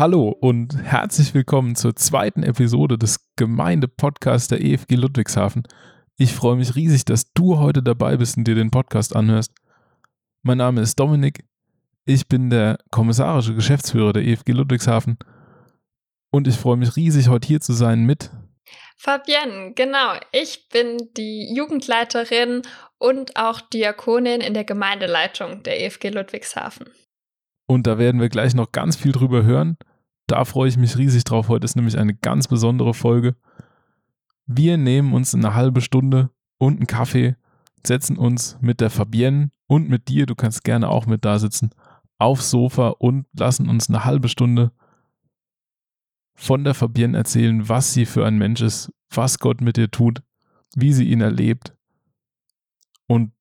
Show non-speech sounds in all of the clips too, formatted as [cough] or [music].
Hallo und herzlich willkommen zur zweiten Episode des Gemeindepodcasts der EFG Ludwigshafen. Ich freue mich riesig, dass du heute dabei bist und dir den Podcast anhörst. Mein Name ist Dominik. Ich bin der kommissarische Geschäftsführer der EFG Ludwigshafen und ich freue mich riesig, heute hier zu sein mit Fabienne, genau. Ich bin die Jugendleiterin und auch Diakonin in der Gemeindeleitung der EFG Ludwigshafen. Und da werden wir gleich noch ganz viel drüber hören. Da freue ich mich riesig drauf. Heute ist nämlich eine ganz besondere Folge. Wir nehmen uns eine halbe Stunde und einen Kaffee, setzen uns mit der Fabienne und mit dir, du kannst gerne auch mit da sitzen, aufs Sofa und lassen uns eine halbe Stunde von der Fabienne erzählen, was sie für ein Mensch ist, was Gott mit ihr tut, wie sie ihn erlebt und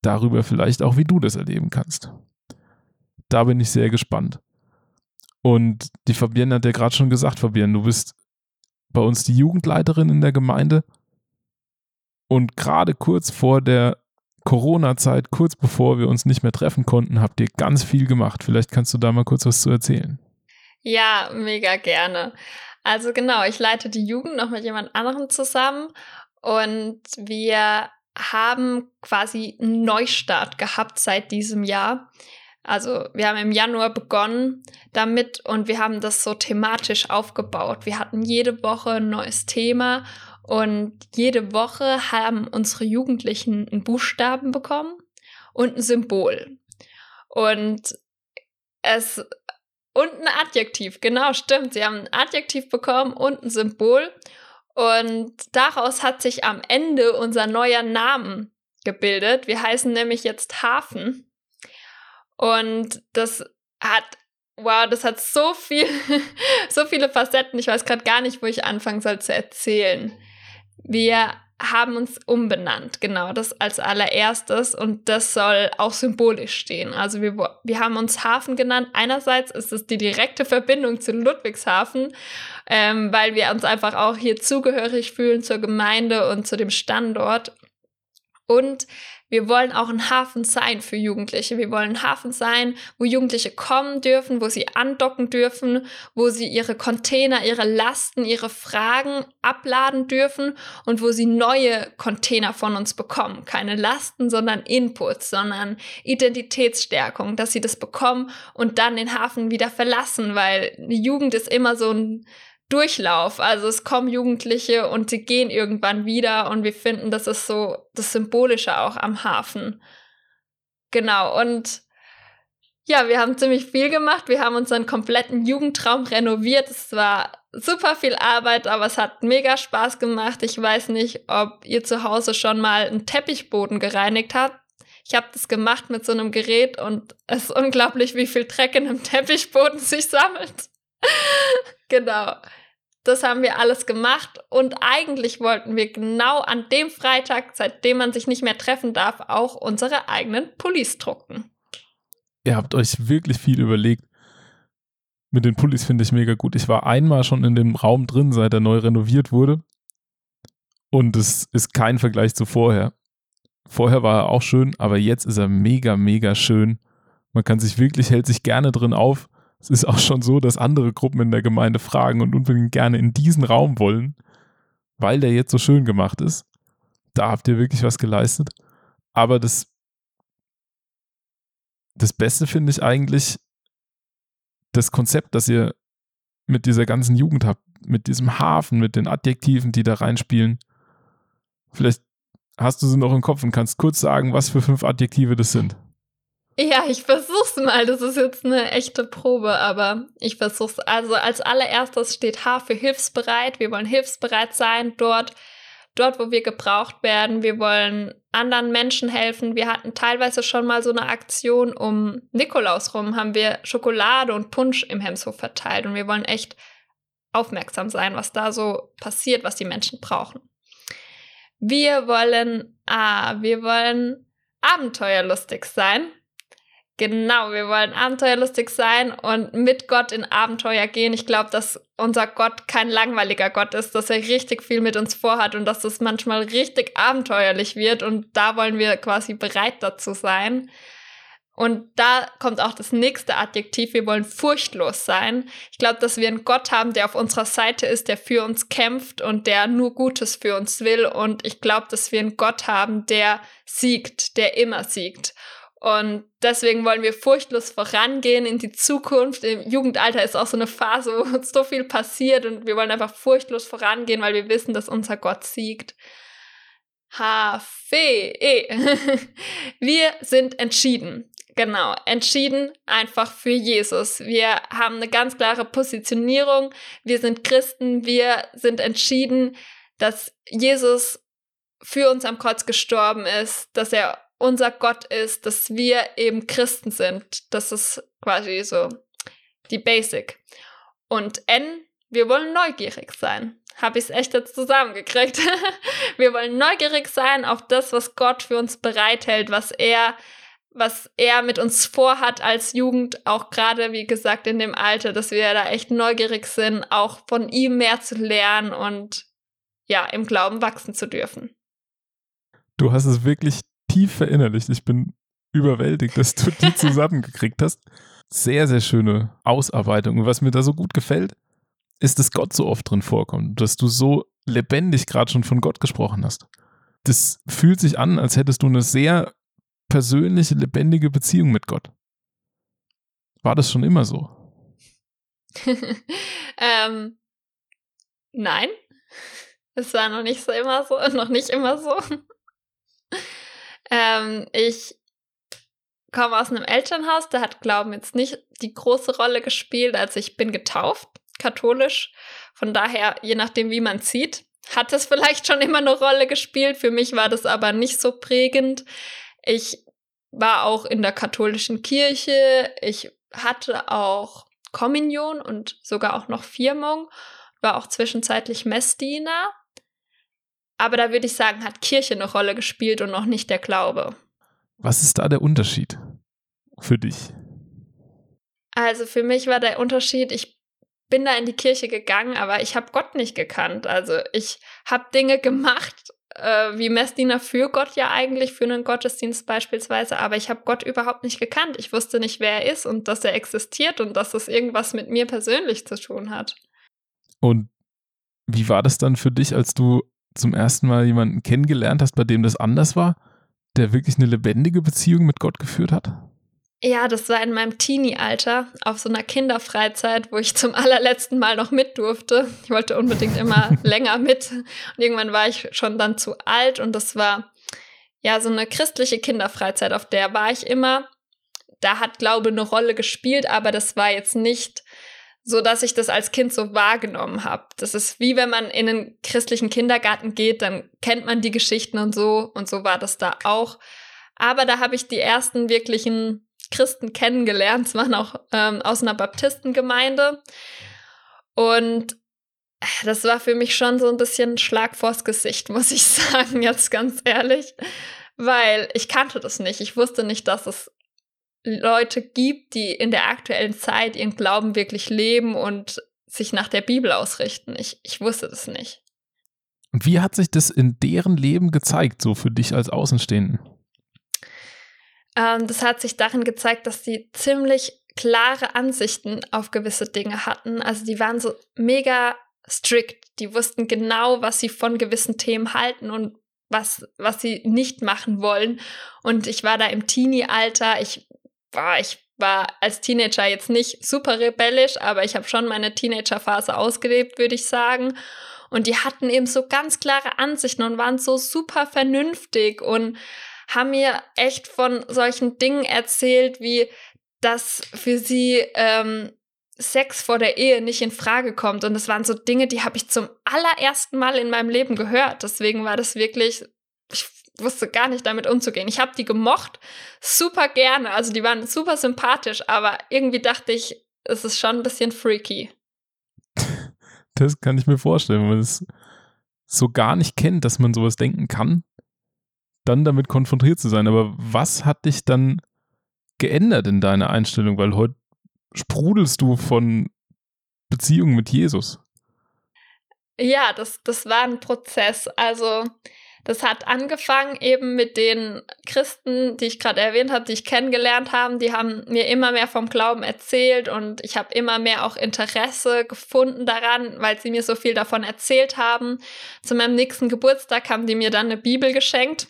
darüber vielleicht auch, wie du das erleben kannst. Da bin ich sehr gespannt. Und die Fabienne hat ja gerade schon gesagt, Fabienne, du bist bei uns die Jugendleiterin in der Gemeinde und gerade kurz vor der Corona-Zeit, kurz bevor wir uns nicht mehr treffen konnten, habt ihr ganz viel gemacht. Vielleicht kannst du da mal kurz was zu erzählen. Ja, mega gerne. Also genau, ich leite die Jugend noch mit jemand anderem zusammen und wir haben quasi einen Neustart gehabt seit diesem Jahr. Also wir haben im Januar begonnen damit und wir haben das so thematisch aufgebaut. Wir hatten jede Woche ein neues Thema und jede Woche haben unsere Jugendlichen einen Buchstaben bekommen und ein Symbol. Und es und ein Adjektiv, genau, stimmt. Sie haben ein Adjektiv bekommen und ein Symbol. Und daraus hat sich am Ende unser neuer Name gebildet. Wir heißen nämlich jetzt Hafen. Und das hat, wow, das hat so viel, [laughs] so viele Facetten. Ich weiß gerade gar nicht, wo ich anfangen soll zu erzählen. Wir haben uns umbenannt, genau, das als allererstes und das soll auch symbolisch stehen. Also wir, wir haben uns Hafen genannt. Einerseits ist es die direkte Verbindung zu Ludwigshafen, ähm, weil wir uns einfach auch hier zugehörig fühlen zur Gemeinde und zu dem Standort. Und wir wollen auch ein Hafen sein für Jugendliche. Wir wollen ein Hafen sein, wo Jugendliche kommen dürfen, wo sie andocken dürfen, wo sie ihre Container, ihre Lasten, ihre Fragen abladen dürfen und wo sie neue Container von uns bekommen. Keine Lasten, sondern Inputs, sondern Identitätsstärkung, dass sie das bekommen und dann den Hafen wieder verlassen, weil Jugend ist immer so ein Durchlauf. Also es kommen Jugendliche und sie gehen irgendwann wieder und wir finden, das ist so das Symbolische auch am Hafen. Genau, und ja, wir haben ziemlich viel gemacht. Wir haben unseren kompletten Jugendtraum renoviert. Es war super viel Arbeit, aber es hat mega Spaß gemacht. Ich weiß nicht, ob ihr zu Hause schon mal einen Teppichboden gereinigt habt. Ich habe das gemacht mit so einem Gerät und es ist unglaublich, wie viel Dreck in einem Teppichboden sich sammelt. [laughs] genau. Das haben wir alles gemacht und eigentlich wollten wir genau an dem Freitag, seitdem man sich nicht mehr treffen darf, auch unsere eigenen Pullis drucken. Ihr habt euch wirklich viel überlegt. Mit den Pullis finde ich mega gut. Ich war einmal schon in dem Raum drin, seit er neu renoviert wurde. Und es ist kein Vergleich zu vorher. Vorher war er auch schön, aber jetzt ist er mega, mega schön. Man kann sich wirklich, hält sich gerne drin auf. Es ist auch schon so, dass andere Gruppen in der Gemeinde fragen und unbedingt gerne in diesen Raum wollen, weil der jetzt so schön gemacht ist. Da habt ihr wirklich was geleistet. Aber das, das Beste finde ich eigentlich das Konzept, das ihr mit dieser ganzen Jugend habt, mit diesem Hafen, mit den Adjektiven, die da reinspielen. Vielleicht hast du sie noch im Kopf und kannst kurz sagen, was für fünf Adjektive das sind. Ja, ich versuch's mal. Das ist jetzt eine echte Probe, aber ich versuch's. Also als allererstes steht H für hilfsbereit. Wir wollen hilfsbereit sein dort, dort, wo wir gebraucht werden. Wir wollen anderen Menschen helfen. Wir hatten teilweise schon mal so eine Aktion um Nikolaus rum, haben wir Schokolade und Punsch im Hemshof verteilt und wir wollen echt aufmerksam sein, was da so passiert, was die Menschen brauchen. Wir wollen, ah, wir wollen abenteuerlustig sein. Genau, wir wollen abenteuerlustig sein und mit Gott in Abenteuer gehen. Ich glaube, dass unser Gott kein langweiliger Gott ist, dass er richtig viel mit uns vorhat und dass es manchmal richtig abenteuerlich wird und da wollen wir quasi bereit dazu sein. Und da kommt auch das nächste Adjektiv. Wir wollen furchtlos sein. Ich glaube, dass wir einen Gott haben, der auf unserer Seite ist, der für uns kämpft und der nur Gutes für uns will. Und ich glaube, dass wir einen Gott haben, der siegt, der immer siegt. Und deswegen wollen wir furchtlos vorangehen in die Zukunft. Im Jugendalter ist auch so eine Phase, wo uns so viel passiert und wir wollen einfach furchtlos vorangehen, weil wir wissen, dass unser Gott siegt. H-V-E. [laughs] Wir sind entschieden. Genau, entschieden einfach für Jesus. Wir haben eine ganz klare Positionierung. Wir sind Christen. Wir sind entschieden, dass Jesus für uns am Kreuz gestorben ist, dass er unser Gott ist, dass wir eben Christen sind. Das ist quasi so die Basic. Und N, wir wollen neugierig sein. Habe ich es echt jetzt zusammengekriegt. [laughs] wir wollen neugierig sein auf das, was Gott für uns bereithält, was er was er mit uns vorhat als Jugend, auch gerade, wie gesagt, in dem Alter, dass wir da echt neugierig sind, auch von ihm mehr zu lernen und ja, im Glauben wachsen zu dürfen. Du hast es wirklich tief verinnerlicht. Ich bin überwältigt, dass du die [laughs] zusammengekriegt hast. Sehr, sehr schöne Ausarbeitung. Und was mir da so gut gefällt, ist, dass Gott so oft drin vorkommt, dass du so lebendig gerade schon von Gott gesprochen hast. Das fühlt sich an, als hättest du eine sehr persönliche, lebendige Beziehung mit Gott. War das schon immer so? [laughs] ähm, nein, es war noch nicht so immer so, noch nicht immer so. Ähm, ich komme aus einem Elternhaus, da hat Glauben jetzt nicht die große Rolle gespielt. Also ich bin getauft, katholisch. Von daher, je nachdem, wie man sieht, hat es vielleicht schon immer eine Rolle gespielt. Für mich war das aber nicht so prägend. Ich war auch in der katholischen Kirche. Ich hatte auch Kommunion und sogar auch noch Firmung. War auch zwischenzeitlich Messdiener. Aber da würde ich sagen, hat Kirche eine Rolle gespielt und noch nicht der Glaube. Was ist da der Unterschied für dich? Also für mich war der Unterschied, ich bin da in die Kirche gegangen, aber ich habe Gott nicht gekannt. Also ich habe Dinge gemacht, äh, wie Messdiener für Gott ja eigentlich, für einen Gottesdienst beispielsweise, aber ich habe Gott überhaupt nicht gekannt. Ich wusste nicht, wer er ist und dass er existiert und dass es irgendwas mit mir persönlich zu tun hat. Und wie war das dann für dich, als du zum ersten Mal jemanden kennengelernt hast, bei dem das anders war, der wirklich eine lebendige Beziehung mit Gott geführt hat? Ja, das war in meinem Teenie-Alter auf so einer Kinderfreizeit, wo ich zum allerletzten Mal noch mit durfte. Ich wollte unbedingt immer [laughs] länger mit. Und irgendwann war ich schon dann zu alt und das war ja so eine christliche Kinderfreizeit, auf der war ich immer. Da hat Glaube eine Rolle gespielt, aber das war jetzt nicht so, dass ich das als Kind so wahrgenommen habe. Das ist wie wenn man in einen christlichen Kindergarten geht, dann kennt man die Geschichten und so und so war das da auch. Aber da habe ich die ersten wirklichen Christen kennengelernt. Es waren auch ähm, aus einer Baptistengemeinde. Und das war für mich schon so ein bisschen Schlag vors Gesicht, muss ich [laughs] sagen, jetzt ganz ehrlich. Weil ich kannte das nicht. Ich wusste nicht, dass es Leute gibt, die in der aktuellen Zeit ihren Glauben wirklich leben und sich nach der Bibel ausrichten. Ich, ich wusste das nicht. Und wie hat sich das in deren Leben gezeigt, so für dich als Außenstehenden? Ähm, das hat sich darin gezeigt, dass sie ziemlich klare Ansichten auf gewisse Dinge hatten. Also die waren so mega strikt. Die wussten genau, was sie von gewissen Themen halten und was, was sie nicht machen wollen. Und ich war da im Teenie-Alter. Ich war, ich war als Teenager jetzt nicht super rebellisch, aber ich habe schon meine Teenager-Phase ausgelebt, würde ich sagen. Und die hatten eben so ganz klare Ansichten und waren so super vernünftig und haben mir echt von solchen Dingen erzählt, wie dass für sie ähm, Sex vor der Ehe nicht in Frage kommt. Und das waren so Dinge, die habe ich zum allerersten Mal in meinem Leben gehört. Deswegen war das wirklich, ich wusste gar nicht damit umzugehen. Ich habe die gemocht, super gerne. Also die waren super sympathisch, aber irgendwie dachte ich, es ist schon ein bisschen freaky. [laughs] Das kann ich mir vorstellen, wenn man es so gar nicht kennt, dass man sowas denken kann dann damit konfrontiert zu sein. Aber was hat dich dann geändert in deiner Einstellung? Weil heute sprudelst du von Beziehungen mit Jesus. Ja, das, das war ein Prozess. Also Das hat angefangen eben mit den Christen, die ich gerade erwähnt habe, die ich kennengelernt habe. Die haben mir immer mehr vom Glauben erzählt und ich habe immer mehr auch Interesse gefunden daran, weil sie mir so viel davon erzählt haben. Zu meinem nächsten Geburtstag haben die mir dann eine Bibel geschenkt.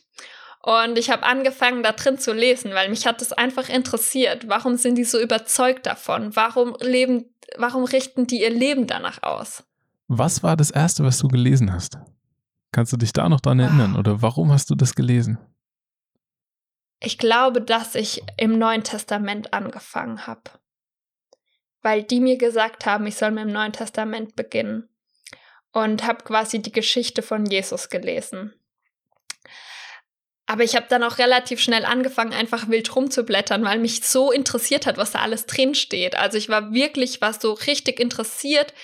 Und ich habe angefangen, da drin zu lesen, weil mich hat das einfach interessiert. Warum sind die so überzeugt davon? Warum leben, warum richten die ihr Leben danach aus? Was war das erste, was du gelesen hast? Kannst du dich da noch dran erinnern? Oder warum hast du das gelesen? Ich glaube, dass ich im Neuen Testament angefangen habe. Weil die mir gesagt haben, ich soll mit dem Neuen Testament beginnen. Und habe quasi die Geschichte von Jesus gelesen. Aber ich habe dann auch relativ schnell angefangen, einfach wild rumzublättern, weil mich so interessiert hat, was da alles drin steht. Also ich war wirklich, was so richtig interessiert,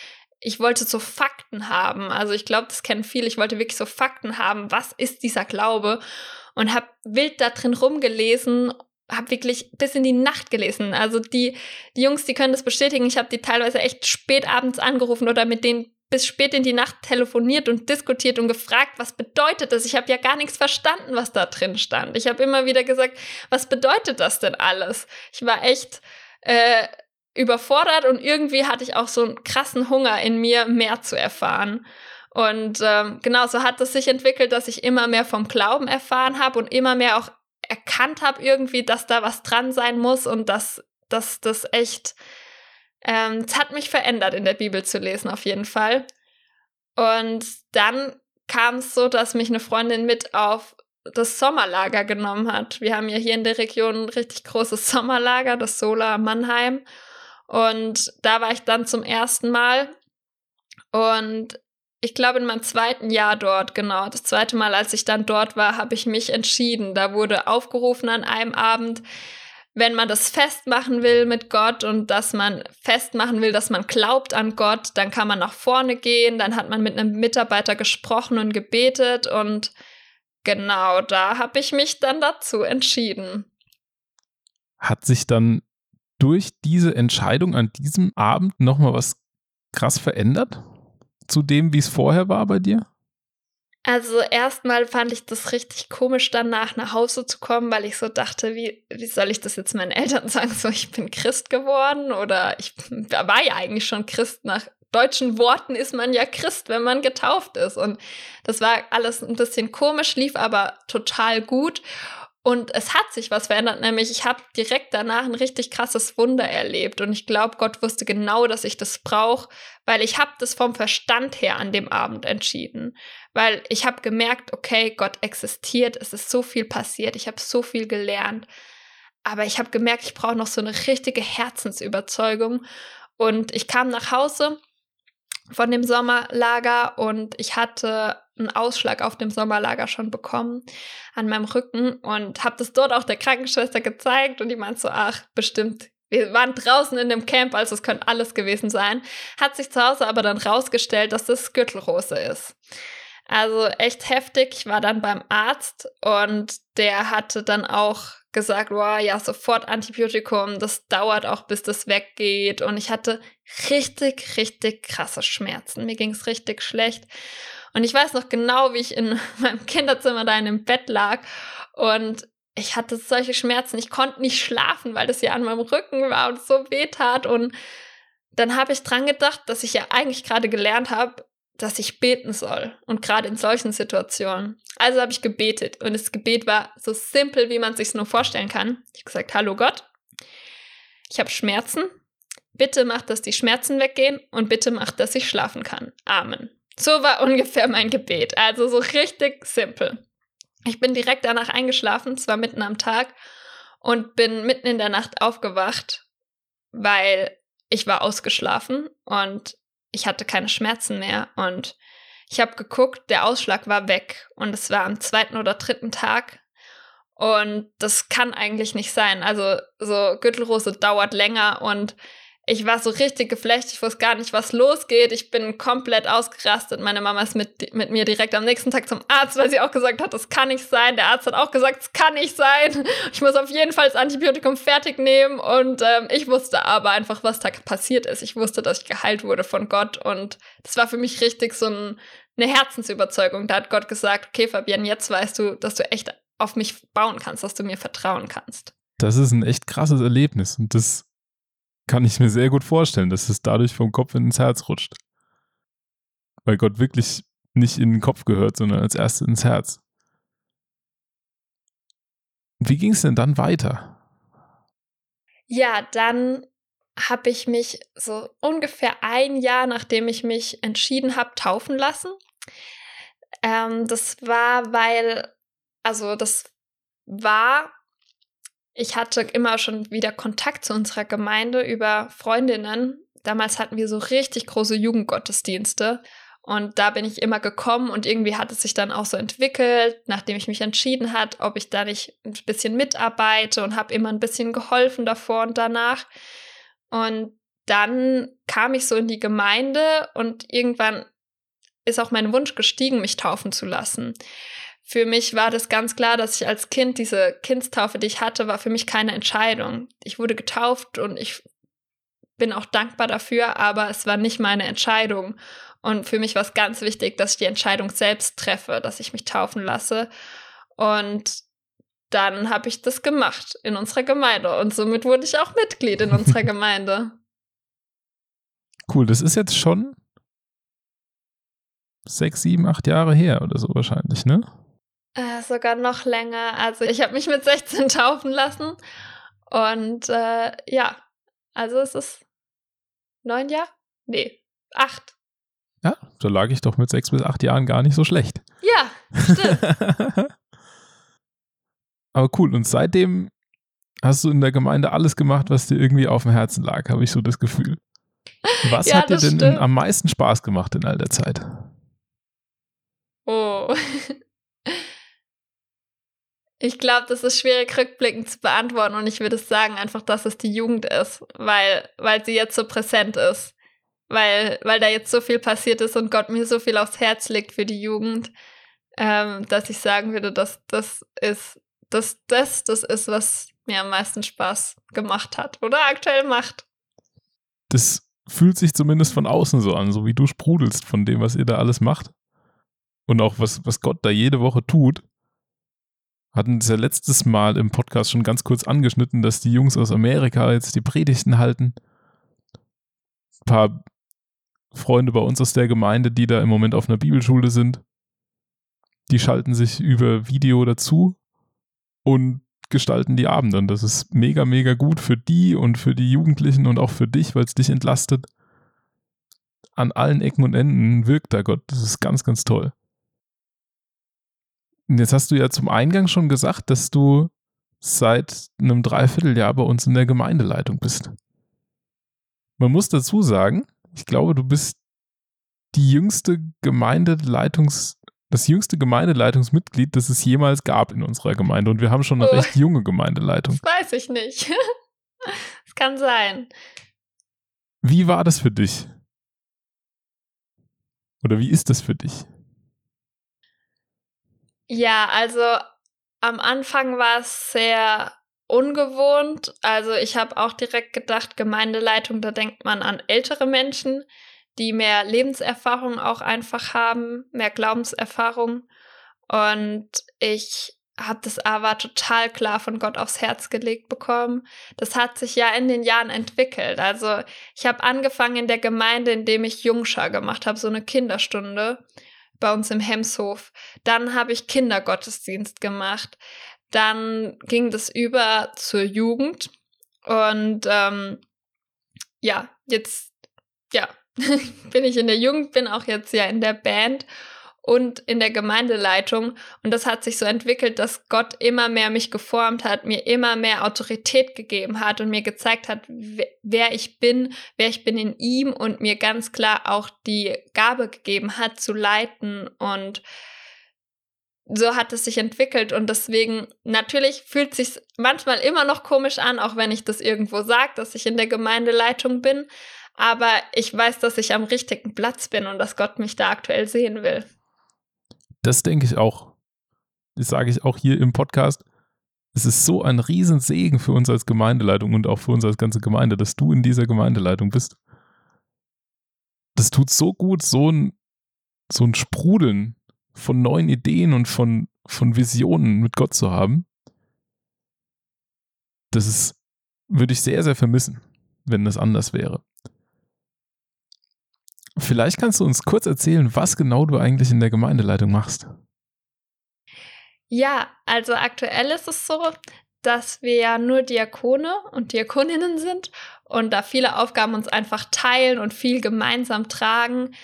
ich wollte so Fakten haben. Also ich glaube, das kennen viele. Ich wollte wirklich so Fakten haben. Was ist dieser Glaube? Und habe wild da drin rumgelesen, habe wirklich bis in die Nacht gelesen. Also die, die Jungs, die können das bestätigen. Ich habe die teilweise echt spät abends angerufen oder mit denen bis spät in die Nacht telefoniert und diskutiert und gefragt, was bedeutet das? Ich habe ja gar nichts verstanden, was da drin stand. Ich habe immer wieder gesagt, was bedeutet das denn alles? Ich war echt äh, überfordert und irgendwie hatte ich auch so einen krassen Hunger in mir, mehr zu erfahren. Und ähm, genau so hat es sich entwickelt, dass ich immer mehr vom Glauben erfahren habe und immer mehr auch erkannt habe irgendwie, dass da was dran sein muss und dass, dass das echt, ähm, es hat mich verändert, in der Bibel zu lesen, auf jeden Fall. Und dann kam es so, dass mich eine Freundin mit auf das Sommerlager genommen hat. Wir haben ja hier in der Region ein richtig großes Sommerlager, das Sola Mannheim. Und da war ich dann zum ersten Mal. Und ich glaube, in meinem zweiten Jahr dort, genau, das zweite Mal, als ich dann dort war, habe ich mich entschieden. Da wurde aufgerufen an einem Abend, wenn man das festmachen will mit Gott und dass man festmachen will, dass man glaubt an Gott, dann kann man nach vorne gehen. Dann hat man mit einem Mitarbeiter gesprochen und gebetet. Und genau da habe ich mich dann dazu entschieden. Hat sich dann durch diese Entscheidung an diesem Abend nochmal was krass verändert? Zu dem, wie es vorher war bei dir? Also erstmal fand ich das richtig komisch, danach nach Hause zu kommen, weil ich so dachte, wie, wie soll ich das jetzt meinen Eltern [laughs] sagen? So, ich bin Christ geworden oder ich war ja eigentlich schon Christ. Nach deutschen Worten ist man ja Christ, wenn man getauft ist. Und das war alles ein bisschen komisch, lief aber total gut. Und es hat sich was verändert, nämlich ich habe direkt danach ein richtig krasses Wunder erlebt. Und ich glaube, Gott wusste genau, dass ich das brauche, weil ich habe das vom Verstand her an dem Abend entschieden. Weil ich habe gemerkt, okay, Gott existiert, es ist so viel passiert, ich habe so viel gelernt. Aber ich habe gemerkt, ich brauche noch so eine richtige Herzensüberzeugung. Und ich kam nach Hause von dem Sommerlager und ich hatte einen Ausschlag auf dem Sommerlager schon bekommen an meinem Rücken und habe das dort auch der Krankenschwester gezeigt und die meinte so, ach, bestimmt. Wir waren draußen in dem Camp, also es könnte alles gewesen sein. Hat sich zu Hause aber dann rausgestellt, dass das Gürtelrose ist. Also echt heftig. Ich war dann beim Arzt und der hatte dann auch gesagt, wow, ja, sofort Antibiotikum, das dauert auch, bis das weggeht. Und ich hatte richtig, richtig krasse Schmerzen. Mir ging es richtig schlecht. Und ich weiß noch genau, wie ich in [laughs] meinem Kinderzimmer da in dem Bett lag und ich hatte solche Schmerzen. Ich konnte nicht schlafen, weil das ja an meinem Rücken war und so weh tat. Und dann habe ich dran gedacht, dass ich ja eigentlich gerade gelernt habe, dass ich beten soll. Und gerade in solchen Situationen. Also habe ich gebetet. Und das Gebet war so simpel, wie man sich nur vorstellen kann. Ich habe gesagt, hallo Gott, ich habe Schmerzen. Bitte mach, dass die Schmerzen weggehen und bitte mach, dass ich schlafen kann. Amen. So war [laughs] ungefähr mein Gebet. Also so richtig simpel. Ich bin direkt danach eingeschlafen, zwar mitten am Tag, und bin mitten in der Nacht aufgewacht, weil ich war ausgeschlafen und ich hatte keine Schmerzen mehr. Und ich habe geguckt, der Ausschlag war weg und es war am zweiten oder dritten Tag. Und das kann eigentlich nicht sein. Also so Gürtelrose dauert länger und ich war so richtig geflecht, ich wusste gar nicht, was losgeht. Ich bin komplett ausgerastet. Meine Mama ist mit, mit mir direkt am nächsten Tag zum Arzt, weil sie auch gesagt hat, das kann nicht sein. Der Arzt hat auch gesagt, es kann nicht sein. Ich muss auf jeden Fall das Antibiotikum fertig nehmen. Und ähm, ich wusste aber einfach, was da passiert ist. Ich wusste, dass ich geheilt wurde von Gott. Und das war für mich richtig so ein, eine Herzensüberzeugung. Da hat Gott gesagt, okay, Fabian, jetzt weißt du, dass du echt auf mich bauen kannst, dass du mir vertrauen kannst. Das ist ein echt krasses Erlebnis und das kann ich mir sehr gut vorstellen, dass es dadurch vom Kopf ins Herz rutscht. Weil Gott wirklich nicht in den Kopf gehört, sondern als erstes ins Herz. Wie ging es denn dann weiter? Ja, dann habe ich mich so ungefähr ein Jahr, nachdem ich mich entschieden habe, taufen lassen. Ähm, das war, weil, also das war, ich hatte immer schon wieder Kontakt zu unserer Gemeinde über Freundinnen. Damals hatten wir so richtig große Jugendgottesdienste. Und da bin ich immer gekommen und irgendwie hat es sich dann auch so entwickelt, nachdem ich mich entschieden hat, ob ich da nicht ein bisschen mitarbeite und habe immer ein bisschen geholfen davor und danach. Und dann kam ich so in die Gemeinde und irgendwann ist auch mein Wunsch gestiegen, mich taufen zu lassen. Für mich war das ganz klar, dass ich als Kind diese Kindstaufe, die ich hatte, war für mich keine Entscheidung. Ich wurde getauft und ich bin auch dankbar dafür, aber es war nicht meine Entscheidung. Und für mich war es ganz wichtig, dass ich die Entscheidung selbst treffe, dass ich mich taufen lasse. Und dann habe ich das gemacht in unserer Gemeinde. Und somit wurde ich auch Mitglied in unserer [laughs] Gemeinde. Cool, das ist jetzt schon sechs, sieben, acht Jahre her oder so wahrscheinlich, ne? Äh, sogar noch länger. Also ich habe mich mit 16 [laughs] taufen lassen. Und äh, ja, also es ist neun Jahre? Nee, acht. Ja, da lag ich doch mit sechs bis acht Jahren gar nicht so schlecht. Ja, stimmt. [laughs] Aber cool, und seitdem hast du in der Gemeinde alles gemacht, was dir irgendwie auf dem Herzen lag, habe ich so das Gefühl. Was Ja, hat dir denn stimmt. am meisten Spaß gemacht in all der Zeit? Oh. [laughs] Ich glaube, das ist schwierig rückblickend zu beantworten und ich würde sagen einfach, dass es die Jugend ist, weil, weil sie jetzt so präsent ist. Weil, weil da jetzt so viel passiert ist und Gott mir so viel aufs Herz legt für die Jugend, ähm, dass ich sagen würde, dass das ist, dass das das ist, was mir am meisten Spaß gemacht hat oder aktuell macht. Das fühlt sich zumindest von außen so an, so wie du sprudelst von dem, was ihr da alles macht. Und auch was, was Gott da jede Woche tut. Hatten es ja letztes Mal im Podcast schon ganz kurz angeschnitten, dass die Jungs aus Amerika jetzt die Predigten halten. Ein paar Freunde bei uns aus der Gemeinde, die da im Moment auf einer Bibelschule sind, die schalten sich über Video dazu und gestalten die Abende. Und das ist mega, mega gut für die und für die Jugendlichen und auch für dich, weil es dich entlastet. An allen Ecken und Enden wirkt da Gott. Das ist ganz, ganz toll. Jetzt hast du ja zum Eingang schon gesagt, dass du seit einem Dreivierteljahr bei uns in der Gemeindeleitung bist. Man muss dazu sagen, ich glaube, du bist die jüngste Gemeindeleitungs, das jüngste Gemeindeleitungsmitglied, das es jemals gab in unserer Gemeinde. Und wir haben schon eine Oh. recht junge Gemeindeleitung. Das weiß ich nicht. [laughs] Es kann sein. Wie war das für dich? Oder wie ist das für dich? Ja, also am Anfang war es sehr ungewohnt. Also ich habe auch direkt gedacht, Gemeindeleitung, da denkt man an ältere Menschen, die mehr Lebenserfahrung auch einfach haben, mehr Glaubenserfahrung. Und ich habe das aber total klar von Gott aufs Herz gelegt bekommen. Das hat sich ja in den Jahren entwickelt. Also ich habe angefangen in der Gemeinde, indem ich Jungschar gemacht habe, so eine Kinderstunde bei uns im Hemshof. Dann habe ich Kindergottesdienst gemacht. Dann ging das über zur Jugend. Und ähm, ja, jetzt, ja, [laughs] bin ich in der Jugend, bin auch jetzt ja in der Band und in der Gemeindeleitung. Und das hat sich so entwickelt, dass Gott immer mehr mich geformt hat, mir immer mehr Autorität gegeben hat und mir gezeigt hat, wer- ich bin, wer ich bin in ihm und mir ganz klar auch die Gabe gegeben hat, zu leiten. Und so hat es sich entwickelt. Und deswegen, natürlich fühlt sich manchmal immer noch komisch an, auch wenn ich das irgendwo sage, dass ich in der Gemeindeleitung bin. Aber ich weiß, dass ich am richtigen Platz bin und dass Gott mich da aktuell sehen will. Das denke ich auch. Das sage ich auch hier im Podcast. Es ist so ein Riesensegen für uns als Gemeindeleitung und auch für uns als ganze Gemeinde, dass du in dieser Gemeindeleitung bist. Das tut so gut, so ein so ein Sprudeln von neuen Ideen und von, von Visionen mit Gott zu haben, das ist, würde ich sehr, sehr vermissen, wenn das anders wäre. Vielleicht kannst du uns kurz erzählen, was genau du eigentlich in der Gemeindeleitung machst. Ja, also aktuell ist es so, dass wir ja nur Diakone und Diakoninnen sind und da viele Aufgaben uns einfach teilen und viel gemeinsam tragen.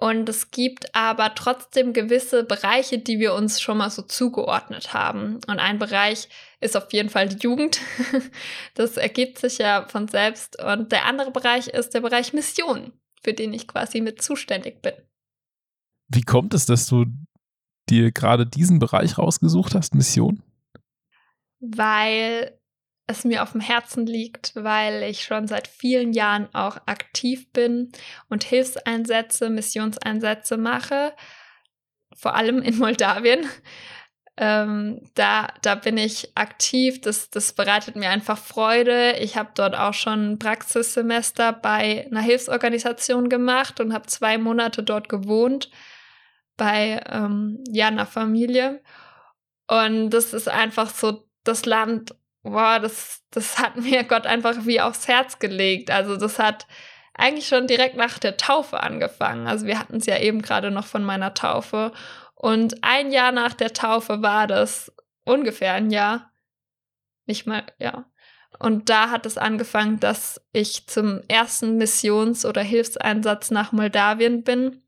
Und es gibt aber trotzdem gewisse Bereiche, die wir uns schon mal so zugeordnet haben. Und ein Bereich ist auf jeden Fall die Jugend. [laughs] Das ergibt sich ja von selbst. Und der andere Bereich ist der Bereich Mission, für den ich quasi mit zuständig bin. Wie kommt es, dass du dir gerade diesen Bereich rausgesucht hast, Mission? Weil es mir auf dem Herzen liegt, weil ich schon seit vielen Jahren auch aktiv bin und Hilfseinsätze, Missionseinsätze mache, vor allem in Moldawien. Ähm, da, da bin ich aktiv, das, das bereitet mir einfach Freude. Ich habe dort auch schon ein Praxissemester bei einer Hilfsorganisation gemacht und habe zwei Monate dort gewohnt bei ähm, ja, einer Familie. Und das ist einfach so das Land, boah, das, das hat [laughs] mir Gott einfach wie aufs Herz gelegt. Also das hat eigentlich schon direkt nach der Taufe angefangen. Also wir hatten es ja eben gerade noch von meiner Taufe. Und ein Jahr nach der Taufe war das ungefähr ein Jahr. Nicht mal, ja. Und da hat es angefangen, dass ich zum ersten Missions- oder Hilfseinsatz nach Moldawien bin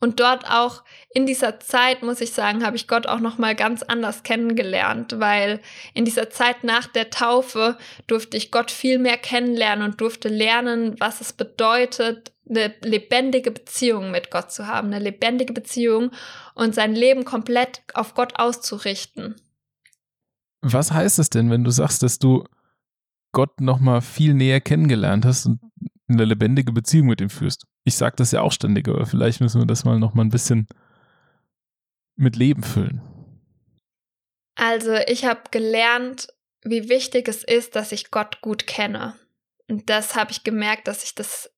und dort auch in dieser Zeit, muss ich sagen, habe ich Gott auch noch mal ganz anders kennengelernt, weil in dieser Zeit nach der Taufe durfte ich Gott viel mehr kennenlernen und durfte lernen, was es bedeutet, eine lebendige Beziehung mit Gott zu haben, eine lebendige Beziehung und sein Leben komplett auf Gott auszurichten. Was heißt es denn, wenn du sagst, dass du Gott noch mal viel näher kennengelernt hast und eine lebendige Beziehung mit ihm führst. Ich sage das ja auch ständig, aber vielleicht müssen wir das mal noch mal ein bisschen mit Leben füllen. Also ich habe gelernt, wie wichtig es ist, dass ich Gott gut kenne. Und das habe ich gemerkt, dass ich das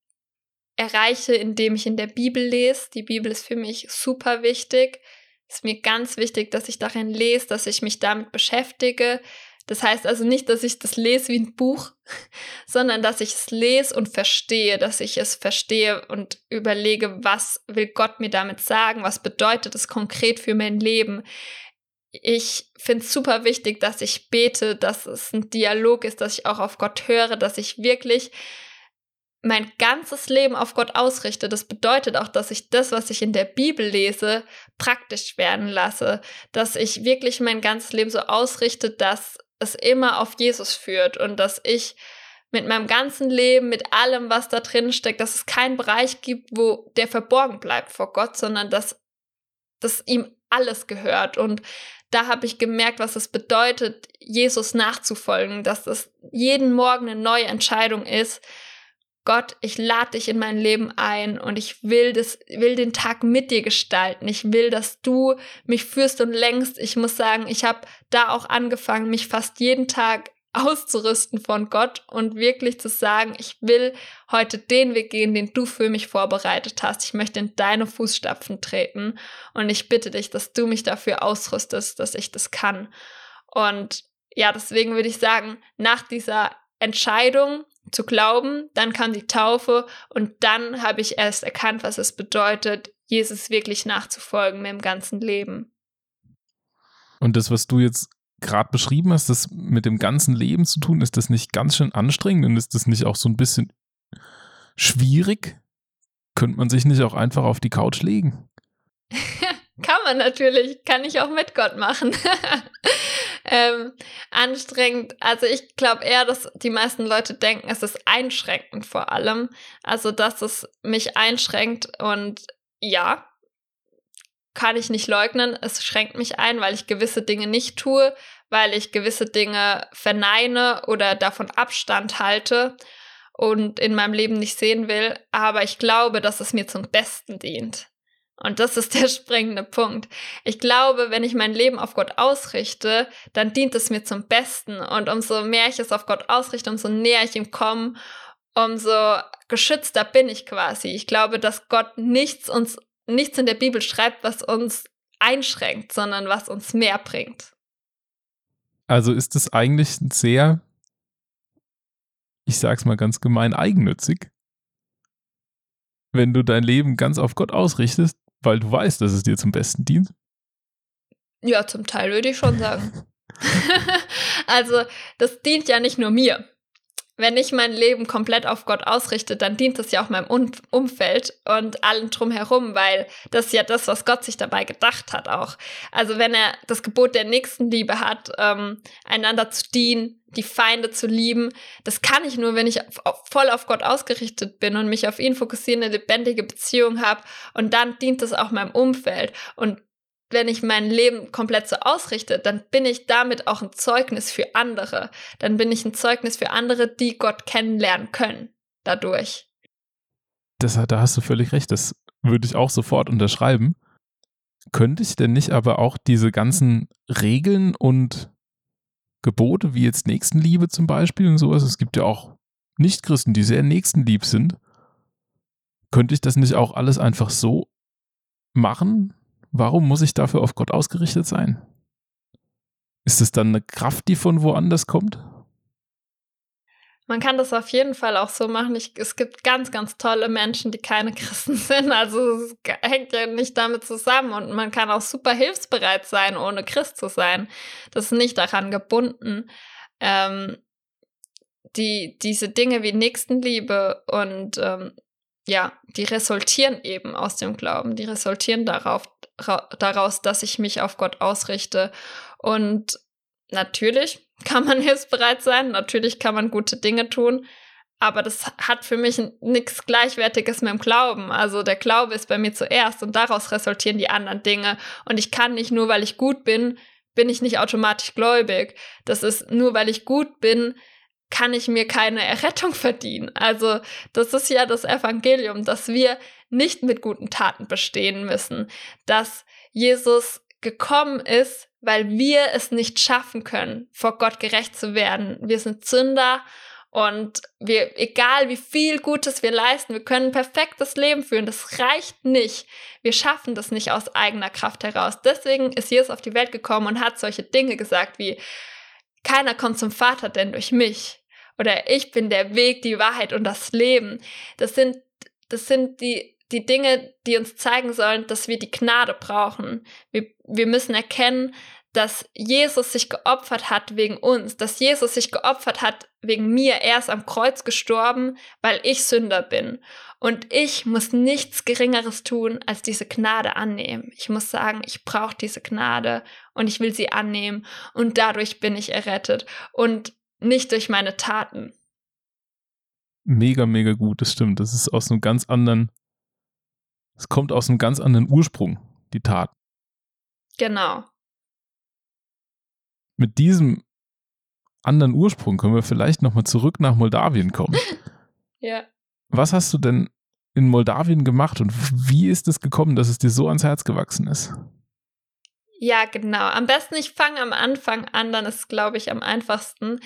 erreiche, indem ich in der Bibel lese. Die Bibel ist für mich super wichtig. Es ist mir ganz wichtig, dass ich darin lese, dass ich mich damit beschäftige, das heißt also nicht, dass ich das lese wie ein Buch, [laughs] sondern dass ich es lese und verstehe, dass ich es verstehe und überlege, was will Gott mir damit sagen, was bedeutet es konkret für mein Leben. Ich finde es super wichtig, dass ich bete, dass es ein Dialog ist, dass ich auch auf Gott höre, dass ich wirklich mein ganzes Leben auf Gott ausrichte. Das bedeutet auch, dass ich das, was ich in der Bibel lese, praktisch werden lasse, dass ich wirklich mein ganzes Leben so ausrichte, dass es immer auf Jesus führt und dass ich mit meinem ganzen Leben, mit allem, was da drin steckt, dass es keinen Bereich gibt, wo der verborgen bleibt vor Gott, sondern dass, dass ihm alles gehört. Und da habe ich gemerkt, was es bedeutet, Jesus nachzufolgen, dass es jeden Morgen eine neue Entscheidung ist, Gott, ich lade dich in mein Leben ein und ich will das, will den Tag mit dir gestalten. Ich will, dass du mich führst und lenkst. Ich muss sagen, ich habe da auch angefangen, mich fast jeden Tag auszurüsten von Gott und wirklich zu sagen, ich will heute den Weg gehen, den du für mich vorbereitet hast. Ich möchte in deine Fußstapfen treten und ich bitte dich, dass du mich dafür ausrüstest, dass ich das kann. Und ja, deswegen würde ich sagen, nach dieser Entscheidung zu glauben, dann kam die Taufe und dann habe ich erst erkannt, was es bedeutet, Jesus wirklich nachzufolgen mit dem ganzen Leben. Und das, was du jetzt gerade beschrieben hast, das mit dem ganzen Leben zu tun, ist das nicht ganz schön anstrengend und ist das nicht auch so ein bisschen schwierig? Könnte man sich nicht auch einfach auf die Couch legen? [laughs] Kann man natürlich, kann ich auch mit Gott machen. [laughs] ähm, anstrengend. Also ich glaube eher, dass die meisten Leute denken, es ist einschränkend vor allem. Also dass es mich einschränkt und ja, kann ich nicht leugnen. Es schränkt mich ein, weil ich gewisse Dinge nicht tue, weil ich gewisse Dinge verneine oder davon Abstand halte und in meinem Leben nicht sehen will. Aber ich glaube, dass es mir zum Besten dient. Und das ist der [laughs] springende Punkt. Ich glaube, wenn ich mein Leben auf Gott ausrichte, dann dient es mir zum Besten. Und umso mehr ich es auf Gott ausrichte, umso näher ich ihm komme, umso geschützter bin ich quasi. Ich glaube, dass Gott nichts uns nichts in der Bibel schreibt, was uns einschränkt, sondern was uns mehr bringt. Also ist es eigentlich sehr, ich sag's mal ganz gemein, eigennützig, wenn du dein Leben ganz auf Gott ausrichtest, weil du weißt, dass es dir zum Besten dient? Ja, zum Teil würde ich schon sagen. [laughs] [laughs] also, das dient ja nicht nur mir wenn ich mein Leben komplett auf Gott ausrichte, dann dient das ja auch meinem um Umfeld und allen drumherum, weil das ist ja das, was Gott sich dabei gedacht hat auch. Also wenn er das Gebot der Nächstenliebe hat, ähm, einander zu dienen, die Feinde zu lieben, das kann ich nur, wenn ich voll auf Gott ausgerichtet bin und mich auf ihn fokussiere, eine lebendige Beziehung habe und dann dient das auch meinem Umfeld und wenn ich mein Leben komplett so ausrichte, dann bin ich damit auch ein Zeugnis für andere. Dann bin ich ein Zeugnis für andere, die Gott kennenlernen können dadurch. Das, da hast du völlig recht. Das würde ich auch sofort unterschreiben. Könnte ich denn nicht aber auch diese ganzen Regeln und Gebote, wie jetzt Nächstenliebe zum Beispiel und sowas, es gibt ja auch Nichtchristen, die sehr nächstenlieb sind, könnte ich das nicht auch alles einfach so machen, Warum muss ich dafür auf Gott ausgerichtet sein? Ist es dann eine Kraft, die von woanders kommt? Man kann das auf jeden Fall auch so machen. Ich, es gibt ganz, ganz tolle Menschen, die keine [laughs] Christen sind. Also es hängt ja nicht damit zusammen. Und man kann auch super hilfsbereit sein, ohne Christ zu sein. Das ist nicht daran gebunden. Ähm, die, diese Dinge wie Nächstenliebe und ähm, ja, die resultieren eben aus dem Glauben. Die resultieren darauf, daraus, dass ich mich auf Gott ausrichte. Und natürlich [laughs] kann man hilfsbereit sein, natürlich kann man gute Dinge tun, aber das hat für mich nichts Gleichwertiges mit dem Glauben. Also der Glaube ist bei mir zuerst und daraus resultieren die anderen Dinge. Und ich kann nicht nur, weil ich gut bin, bin ich nicht automatisch gläubig. Das ist nur, weil ich gut bin, kann ich mir keine Errettung verdienen. Also das ist ja das Evangelium, dass wir nicht mit guten Taten bestehen müssen, dass Jesus gekommen ist, weil wir es nicht schaffen können, vor Gott gerecht zu werden. Wir sind Sünder und wir, egal wie viel Gutes wir leisten, wir können ein perfektes Leben führen. Das reicht nicht. Wir schaffen das nicht aus eigener Kraft heraus. Deswegen ist Jesus auf die Welt gekommen und hat solche Dinge gesagt wie, keiner kommt zum Vater denn durch mich. Oder ich bin der Weg, die Wahrheit und das Leben. Das sind, das sind die, die Dinge, die uns zeigen sollen, dass wir die Gnade brauchen. Wir, wir müssen erkennen, dass Jesus sich geopfert hat wegen uns, dass Jesus sich geopfert hat wegen mir. Er ist am Kreuz gestorben, weil ich Sünder bin. Und ich muss nichts Geringeres tun, als diese Gnade annehmen. Ich muss sagen, ich brauche diese Gnade und ich will sie annehmen. Und dadurch bin ich errettet. Und nicht durch meine Taten. Mega, mega gut, das stimmt. Das ist aus einem ganz anderen, es kommt aus einem ganz anderen Ursprung, die Tat. Genau. Mit diesem anderen Ursprung können wir vielleicht nochmal zurück nach Moldawien kommen. [laughs] ja. Was hast du denn in Moldawien gemacht und wie ist es gekommen, dass es dir so ans Herz gewachsen ist? Ja, genau. Am besten ich fange am Anfang an, dann ist es, glaube ich, am einfachsten.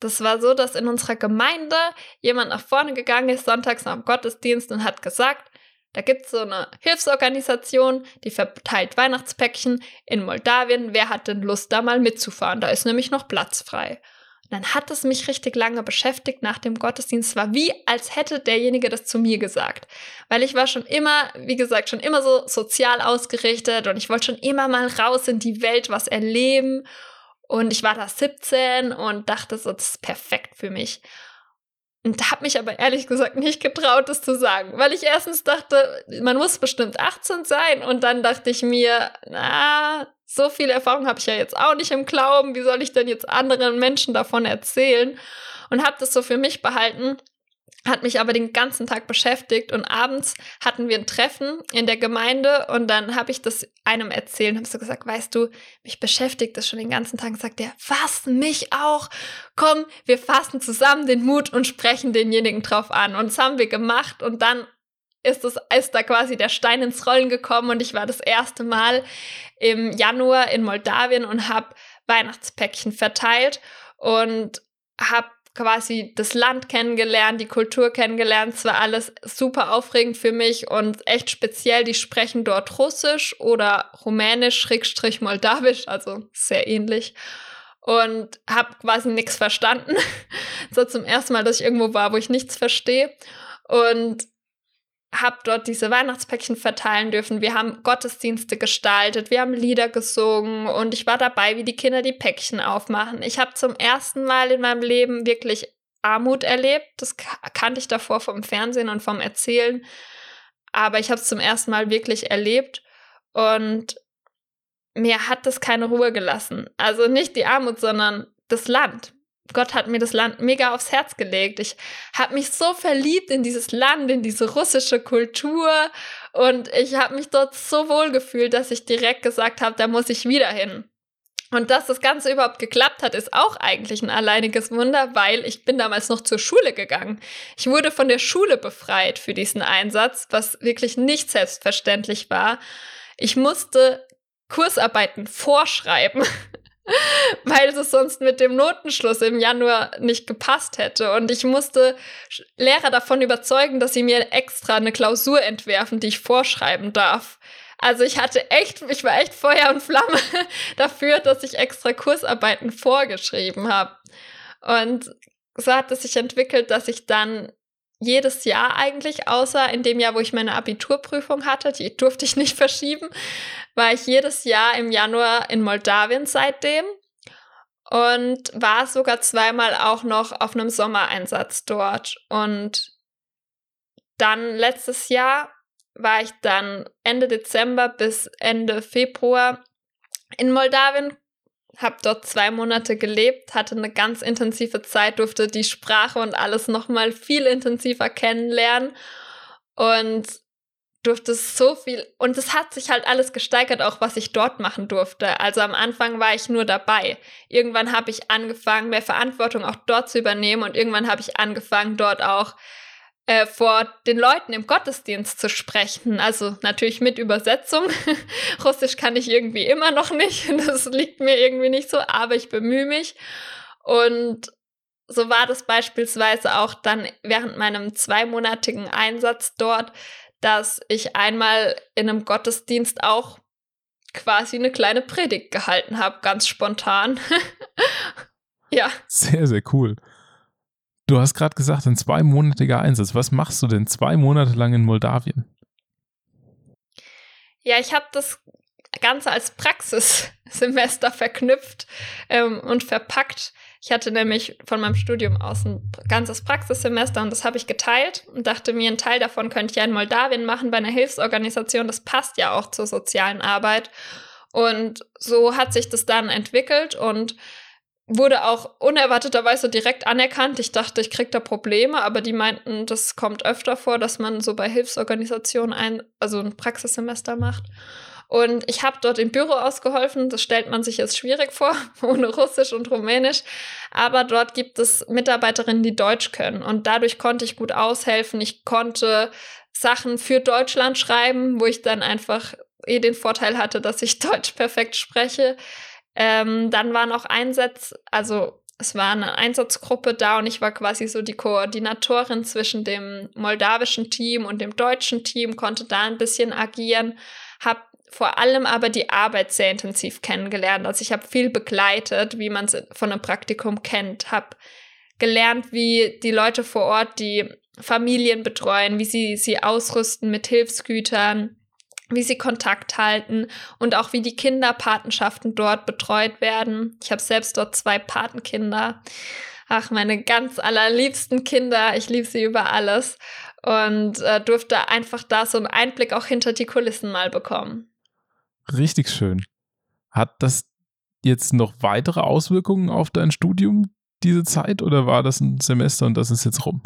Das war so, dass in unserer Gemeinde jemand nach vorne gegangen ist, sonntags nach dem Gottesdienst und hat gesagt, da gibt es so eine Hilfsorganisation, die verteilt Weihnachtspäckchen in Moldawien. Wer hat denn Lust, da mal mitzufahren? Da ist nämlich noch Platz frei. Und dann hat es mich richtig lange beschäftigt nach dem Gottesdienst. Es war wie, als hätte derjenige das zu mir gesagt. Weil ich war schon immer, wie gesagt, schon immer so sozial ausgerichtet und ich wollte schon immer mal raus in die Welt, was erleben. Und ich war da 17 und dachte so, das ist perfekt für mich. Und habe mich aber ehrlich gesagt nicht getraut, das zu sagen, weil ich erstens dachte, man muss bestimmt 18 sein und dann dachte ich mir, na, so viel Erfahrung habe ich ja jetzt auch nicht im Glauben, wie soll ich denn jetzt anderen Menschen davon erzählen? Und habe das so für mich behalten hat mich aber den ganzen Tag beschäftigt und abends hatten wir ein Treffen in der Gemeinde und dann habe ich das einem erzählt habe so gesagt, weißt du, mich beschäftigt das schon den ganzen Tag. Sagt er, was, mich auch? Komm, wir fassen zusammen den Mut und sprechen denjenigen drauf an. Und das haben wir gemacht und dann ist, es, ist da quasi der Stein ins Rollen gekommen und ich war das erste Mal im Januar in Moldawien und habe Weihnachtspäckchen verteilt und habe quasi das Land kennengelernt, die Kultur kennengelernt. Es war alles super aufregend für mich und echt speziell. Die sprechen dort Russisch oder Rumänisch, Schrägstrich Moldawisch, also sehr ähnlich. Und habe quasi nichts verstanden. [laughs] so zum ersten Mal, dass ich irgendwo war, wo ich nichts verstehe. Und habe dort diese Weihnachtspäckchen verteilen dürfen. Wir haben Gottesdienste gestaltet, wir haben Lieder gesungen und ich war dabei, wie die Kinder die Päckchen aufmachen. Ich habe zum ersten Mal in meinem Leben wirklich Armut erlebt. Das kannte ich davor vom Fernsehen und vom Erzählen. Aber ich habe es zum ersten Mal wirklich erlebt und mir hat das keine Ruhe gelassen. Also nicht die Armut, sondern das Land. Gott hat mir das Land mega aufs Herz gelegt. Ich habe mich so verliebt in dieses Land, in diese russische Kultur und ich habe mich dort so wohl gefühlt, dass ich direkt gesagt habe, da muss ich wieder hin. Und dass das Ganze überhaupt geklappt hat, ist auch eigentlich ein alleiniges Wunder, weil ich bin damals noch zur Schule gegangen. Ich wurde von der Schule befreit für diesen Einsatz, was wirklich nicht selbstverständlich war. Ich musste Kursarbeiten vorschreiben. [laughs] [laughs] weil es sonst mit dem Notenschluss im Januar nicht gepasst hätte. Und ich musste Lehrer davon überzeugen, dass sie mir extra eine Klausur entwerfen, die ich vorschreiben darf. Also ich hatte echt, ich war echt Feuer und Flamme [laughs] dafür, dass ich extra Kursarbeiten vorgeschrieben habe. Und so hat es sich entwickelt, dass ich dann jedes Jahr eigentlich, außer in dem Jahr, wo ich meine Abiturprüfung hatte, die durfte ich nicht [laughs] verschieben, war ich jedes Jahr im Januar in Moldawien seitdem und war sogar zweimal auch noch auf einem Sommereinsatz dort. Und dann letztes Jahr war ich dann Ende Dezember bis Ende Februar in Moldawien, habe dort zwei Monate gelebt, hatte eine ganz intensive Zeit, durfte die Sprache und alles nochmal viel intensiver kennenlernen und durfte so viel und es hat sich halt alles gesteigert, auch was ich dort machen durfte. Also am Anfang war ich nur dabei. Irgendwann habe ich angefangen, mehr Verantwortung auch dort zu übernehmen und irgendwann habe ich angefangen, dort auch äh, vor den Leuten im Gottesdienst zu sprechen. Also natürlich mit Übersetzung. [laughs] Russisch kann ich irgendwie immer noch nicht. [laughs] Das liegt mir irgendwie nicht so, aber ich bemühe mich. Und so war das beispielsweise auch dann während meinem zweimonatigen Einsatz dort, dass ich einmal in einem Gottesdienst auch quasi eine kleine Predigt gehalten habe, ganz spontan. [laughs] ja. Sehr, sehr cool. Du hast gerade gesagt, ein zweimonatiger Einsatz. Was machst du denn zwei Monate lang in Moldawien? Ja, ich habe das Ganze als Praxissemester verknüpft ähm, und verpackt. Ich hatte nämlich von meinem Studium aus ein ganzes Praxissemester und das habe ich geteilt und dachte mir, ein Teil davon könnte ich ja in Moldawien machen bei einer Hilfsorganisation. Das passt ja auch zur sozialen Arbeit. Und so hat sich das dann entwickelt und wurde auch unerwarteterweise direkt anerkannt. Ich dachte, ich kriege da Probleme, aber die meinten, das kommt öfter vor, dass man so bei Hilfsorganisationen ein, also ein Praxissemester macht. Und ich habe dort im Büro ausgeholfen. Das stellt man sich jetzt schwierig vor, [laughs] ohne Russisch und Rumänisch. Aber dort gibt es Mitarbeiterinnen, die Deutsch können. Und dadurch konnte ich gut aushelfen. Ich konnte Sachen für Deutschland schreiben, wo ich dann einfach eh den Vorteil hatte, dass ich [laughs] Deutsch perfekt spreche. Ähm, dann war noch Einsatz, also es war eine Einsatzgruppe da und ich war quasi so die Koordinatorin zwischen dem moldawischen Team und dem deutschen Team, konnte da ein bisschen agieren, habe vor allem aber die Arbeit sehr intensiv kennengelernt. Also ich habe viel begleitet, wie man es von einem Praktikum kennt, habe gelernt, wie die Leute vor Ort die Familien betreuen, wie sie sie ausrüsten mit Hilfsgütern, wie sie Kontakt halten und auch wie die Kinderpatenschaften dort betreut werden. Ich habe selbst dort zwei Patenkinder. Ach, meine ganz allerliebsten Kinder. Ich liebe sie über alles und äh, durfte einfach da so einen Einblick auch hinter die Kulissen mal bekommen. Richtig schön. Hat das jetzt noch weitere Auswirkungen auf dein Studium, diese Zeit, oder war das ein Semester und das ist jetzt rum?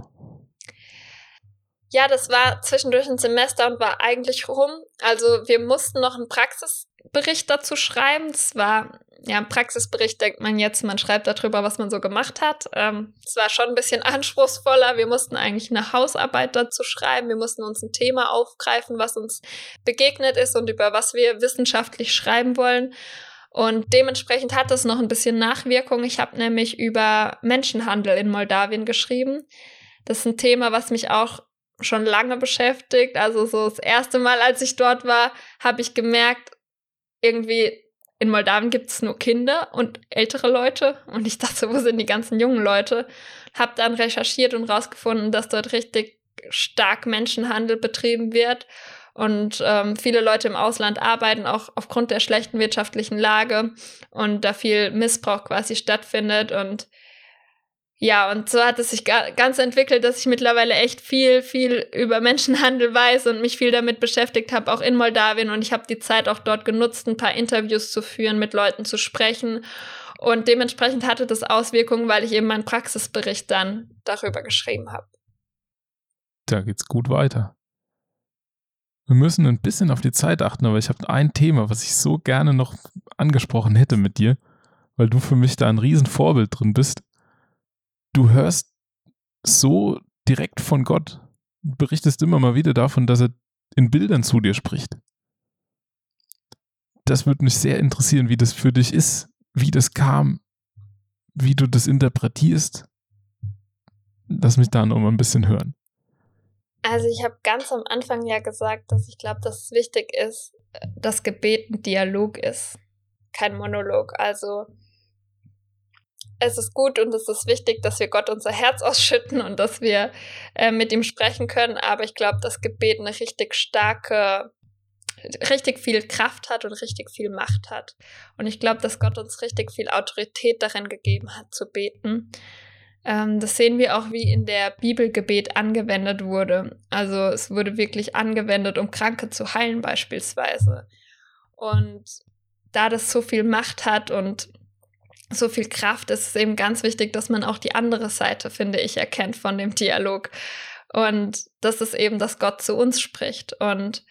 Ja, das war zwischendurch ein Semester und war eigentlich rum. Also wir mussten noch einen Praxisbericht dazu schreiben. Das war, ja, ein Praxisbericht denkt man jetzt, man schreibt darüber, was man so gemacht hat. Ähm, es war schon ein bisschen [laughs] anspruchsvoller. Wir mussten eigentlich eine Hausarbeit dazu schreiben. Wir mussten uns ein Thema aufgreifen, was uns begegnet ist und über was wir wissenschaftlich schreiben wollen. Und dementsprechend hat das noch ein bisschen Nachwirkung. Ich habe nämlich über Menschenhandel in Moldawien geschrieben. Das ist ein Thema, was mich auch schon lange beschäftigt. Also so das erste Mal, als ich dort war, habe ich gemerkt, irgendwie in Moldawien gibt es nur Kinder und ältere Leute. Und ich dachte, [laughs] wo sind die ganzen jungen Leute? Hab dann recherchiert und rausgefunden, dass dort richtig stark Menschenhandel betrieben wird. Und ähm, viele Leute im Ausland arbeiten auch aufgrund der schlechten wirtschaftlichen Lage und da viel Missbrauch quasi stattfindet. Und ja, und so hat es sich ganz entwickelt, dass ich mittlerweile echt viel, viel über Menschenhandel weiß und mich viel damit beschäftigt habe, auch in Moldawien. Und ich habe die Zeit auch dort genutzt, ein paar Interviews zu führen, mit Leuten zu sprechen. Und dementsprechend hatte das Auswirkungen, weil ich eben meinen Praxisbericht dann darüber geschrieben habe. Da geht's gut weiter. Wir müssen ein bisschen auf die Zeit achten, aber ich habe ein Thema, was ich so gerne noch angesprochen hätte mit dir, weil du für mich da ein Riesenvorbild drin bist du hörst so direkt von Gott, berichtest immer mal wieder davon, dass er in Bildern zu dir spricht. Das würde mich sehr interessieren, wie das für dich ist, wie das kam, wie du das interpretierst. Lass mich da noch mal ein bisschen hören. Also ich habe ganz am Anfang ja gesagt, dass ich glaube, dass es wichtig ist, dass Gebet ein Dialog ist, kein Monolog. Also es ist gut und es ist wichtig, dass wir Gott unser Herz ausschütten und dass wir äh, mit ihm sprechen können. Aber ich glaube, dass Gebet eine richtig starke, richtig viel Kraft hat und richtig viel Macht hat. Und ich glaube, dass Gott uns richtig viel Autorität darin gegeben hat zu beten. Ähm, das sehen wir auch, wie in der Bibel Gebet angewendet wurde. Also es wurde wirklich angewendet, um Kranke zu heilen beispielsweise. Und da das so viel Macht hat und so viel Kraft ist es eben ganz wichtig, dass man auch die andere Seite, finde ich, erkennt von dem Dialog. Und das ist eben, dass Gott zu uns spricht. Und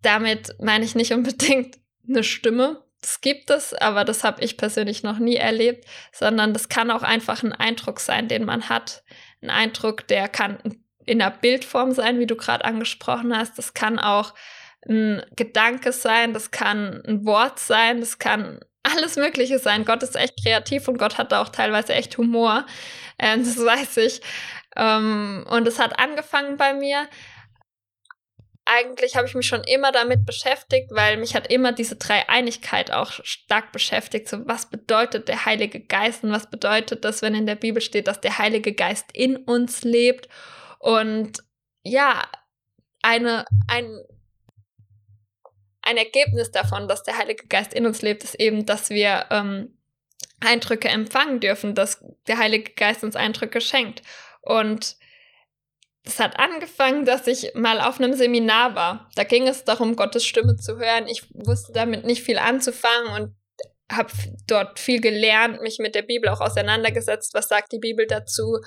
damit meine ich nicht unbedingt eine Stimme. Das gibt es, aber das habe ich persönlich noch nie erlebt, sondern das kann auch einfach ein Eindruck sein, den man hat. Ein Eindruck, der kann in einer Bildform sein, wie du gerade angesprochen hast. Das kann auch ein Gedanke sein, das kann ein Wort sein, das kann alles Mögliche sein. Gott ist echt kreativ und Gott hat da auch teilweise echt Humor. Ähm, das [laughs] weiß ich. Ähm, und es hat angefangen bei mir. Eigentlich habe ich mich schon immer damit beschäftigt, weil mich hat immer diese Dreieinigkeit auch stark beschäftigt. So, was bedeutet der Heilige Geist und was bedeutet das, wenn in der Bibel steht, dass der Heilige Geist in uns lebt? Und ja, eine, ein ein Ergebnis davon, dass der Heilige Geist in uns lebt, ist eben, dass wir ähm, Eindrücke empfangen dürfen, dass der Heilige Geist uns Eindrücke schenkt. Und das hat angefangen, dass ich mal auf einem Seminar war. Da ging es darum, Gottes Stimme zu hören. Ich wusste damit nicht viel anzufangen und habe dort viel gelernt, mich mit der Bibel auch auseinandergesetzt. Was sagt die Bibel dazu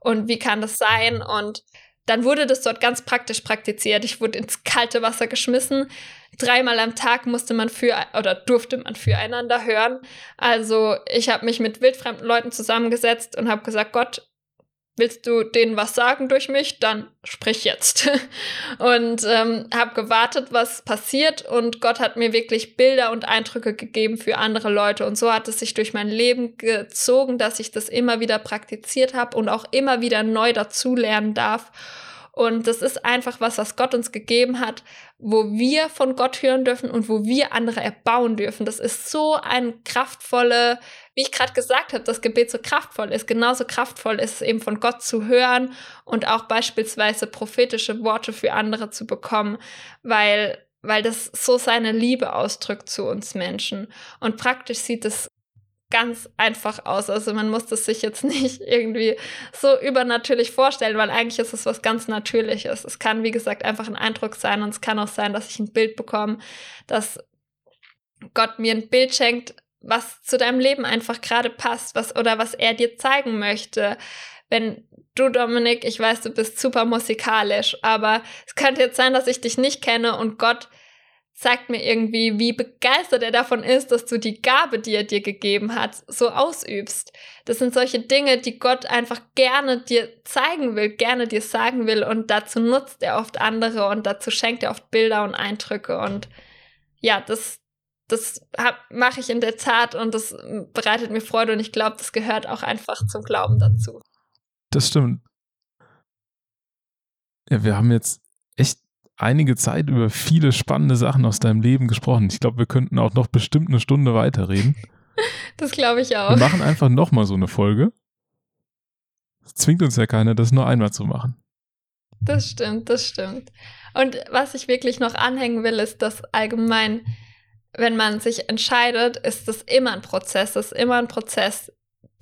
und wie kann das sein? Und dann wurde das dort ganz praktisch praktiziert. Ich wurde ins kalte Wasser geschmissen. Dreimal am Tag musste man für oder durfte man füreinander hören. Also ich habe mich mit wildfremden Leuten zusammengesetzt und habe gesagt, Gott, willst du denen was sagen durch mich, dann sprich jetzt. [laughs] und ähm, habe gewartet, was passiert und Gott hat mir wirklich Bilder und Eindrücke gegeben für andere Leute und so hat es sich durch mein Leben gezogen, dass ich das immer wieder praktiziert habe und auch immer wieder neu dazulernen darf. Und das ist einfach was, was Gott uns gegeben hat, wo wir von Gott hören dürfen und wo wir andere erbauen dürfen. Das ist so ein kraftvolle, wie ich gerade gesagt habe, das Gebet so kraftvoll ist. Genauso kraftvoll ist es eben von Gott zu hören und auch beispielsweise prophetische Worte für andere zu bekommen, weil weil das so seine Liebe ausdrückt zu uns Menschen. Und praktisch sieht es ganz einfach aus. Also man muss das sich jetzt [laughs] nicht irgendwie so übernatürlich vorstellen, weil eigentlich ist es was ganz Natürliches. Es kann, wie gesagt, einfach ein Eindruck sein und es kann auch sein, dass ich ein Bild bekomme, dass Gott mir ein Bild schenkt, was zu deinem Leben einfach gerade passt, was oder was er dir zeigen möchte. Wenn du, Dominik, ich weiß, du bist super musikalisch, aber es könnte jetzt sein, dass ich dich nicht kenne und Gott sagt mir irgendwie, wie begeistert er davon ist, dass du die Gabe, die er dir gegeben hat, so ausübst. Das sind solche Dinge, die Gott einfach gerne dir zeigen will, gerne dir sagen will und dazu nutzt er oft andere und dazu schenkt er oft Bilder und Eindrücke und ja, das, das mache ich in der Tat und das bereitet mir Freude und ich glaube, das gehört auch einfach zum Glauben dazu. Das stimmt. Ja, wir haben jetzt echt einige Zeit über viele spannende Sachen aus deinem Leben gesprochen. Ich glaube, wir könnten auch noch bestimmt eine Stunde weiterreden. [laughs] Das glaube ich auch. Wir machen einfach nochmal so eine Folge. Es zwingt uns ja keiner, das nur einmal zu machen. Das stimmt, das stimmt. Und was ich wirklich noch anhängen will, ist, dass allgemein, wenn man sich entscheidet, ist das immer ein Prozess, das ist immer ein Prozess,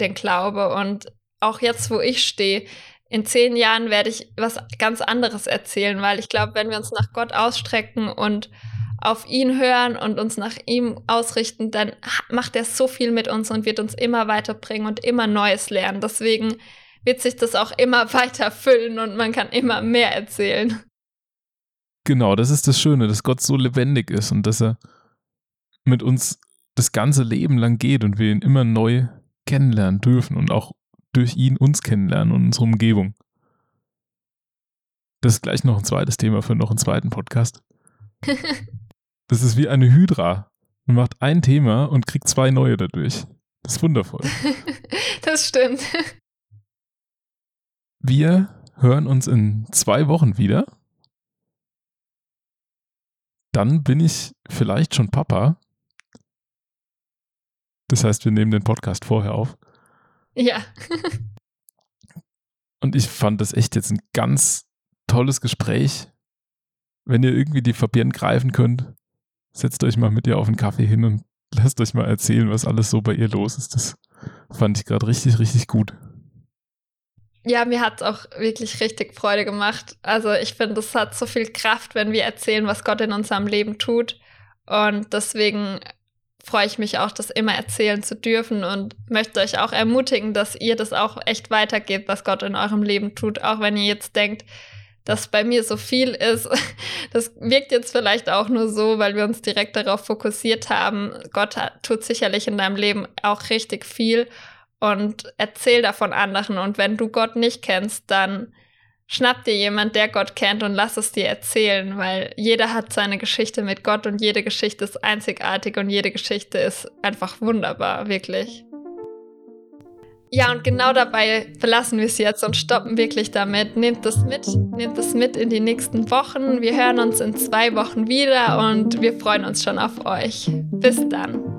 den Glaube. Und auch jetzt, wo ich stehe, in zehn Jahren werde ich was ganz anderes erzählen, weil ich glaube, wenn wir uns nach Gott ausstrecken und auf ihn hören und uns nach ihm ausrichten, dann macht er so viel mit uns und wird uns immer weiterbringen und immer Neues lernen. Deswegen wird sich das auch immer [laughs] weiter füllen und man kann immer mehr erzählen. Genau, das ist das Schöne, dass Gott so lebendig ist und dass er mit uns das ganze Leben lang geht und wir ihn immer neu kennenlernen dürfen und auch durch ihn uns kennenlernen und unsere Umgebung. Das ist gleich noch ein zweites Thema für noch einen zweiten Podcast. [laughs] das ist wie eine Hydra. Man macht ein Thema und kriegt zwei neue dadurch. Das ist wundervoll. [laughs] das stimmt. Wir hören uns in zwei Wochen wieder. Dann bin ich vielleicht schon Papa. Das heißt, wir nehmen den Podcast vorher auf. Ja. Und ich fand das echt jetzt ein ganz tolles Gespräch. Wenn ihr irgendwie die Fabienne greifen könnt, setzt euch mal mit ihr auf einen Kaffee hin und [laughs] lasst euch mal erzählen, was alles so bei ihr los ist. Das fand ich gerade richtig, richtig gut. Ja, mir hat es auch wirklich richtig Freude gemacht. Also ich finde, es hat so viel Kraft, wenn wir erzählen, was Gott in unserem Leben tut. Und deswegen freue ich mich auch, das immer erzählen zu dürfen und möchte euch auch ermutigen, dass ihr das auch echt weitergebt, was Gott in eurem Leben tut, auch wenn ihr jetzt denkt, dass bei mir so viel ist. [laughs] Das wirkt jetzt vielleicht auch nur so, weil wir uns direkt darauf fokussiert haben. Gott tut sicherlich in deinem Leben auch richtig viel und erzähl davon anderen. Und wenn du Gott nicht kennst, dann schnapp dir jemand, der Gott kennt und lass es dir erzählen, weil jeder hat seine Geschichte mit Gott und jede Geschichte ist einzigartig und jede Geschichte ist einfach wunderbar, wirklich. Ja, und genau dabei verlassen wir es jetzt und stoppen wirklich damit. Nehmt das mit, nehmt das mit in die nächsten Wochen. Wir hören uns in zwei Wochen wieder und wir freuen uns schon auf euch. Bis dann.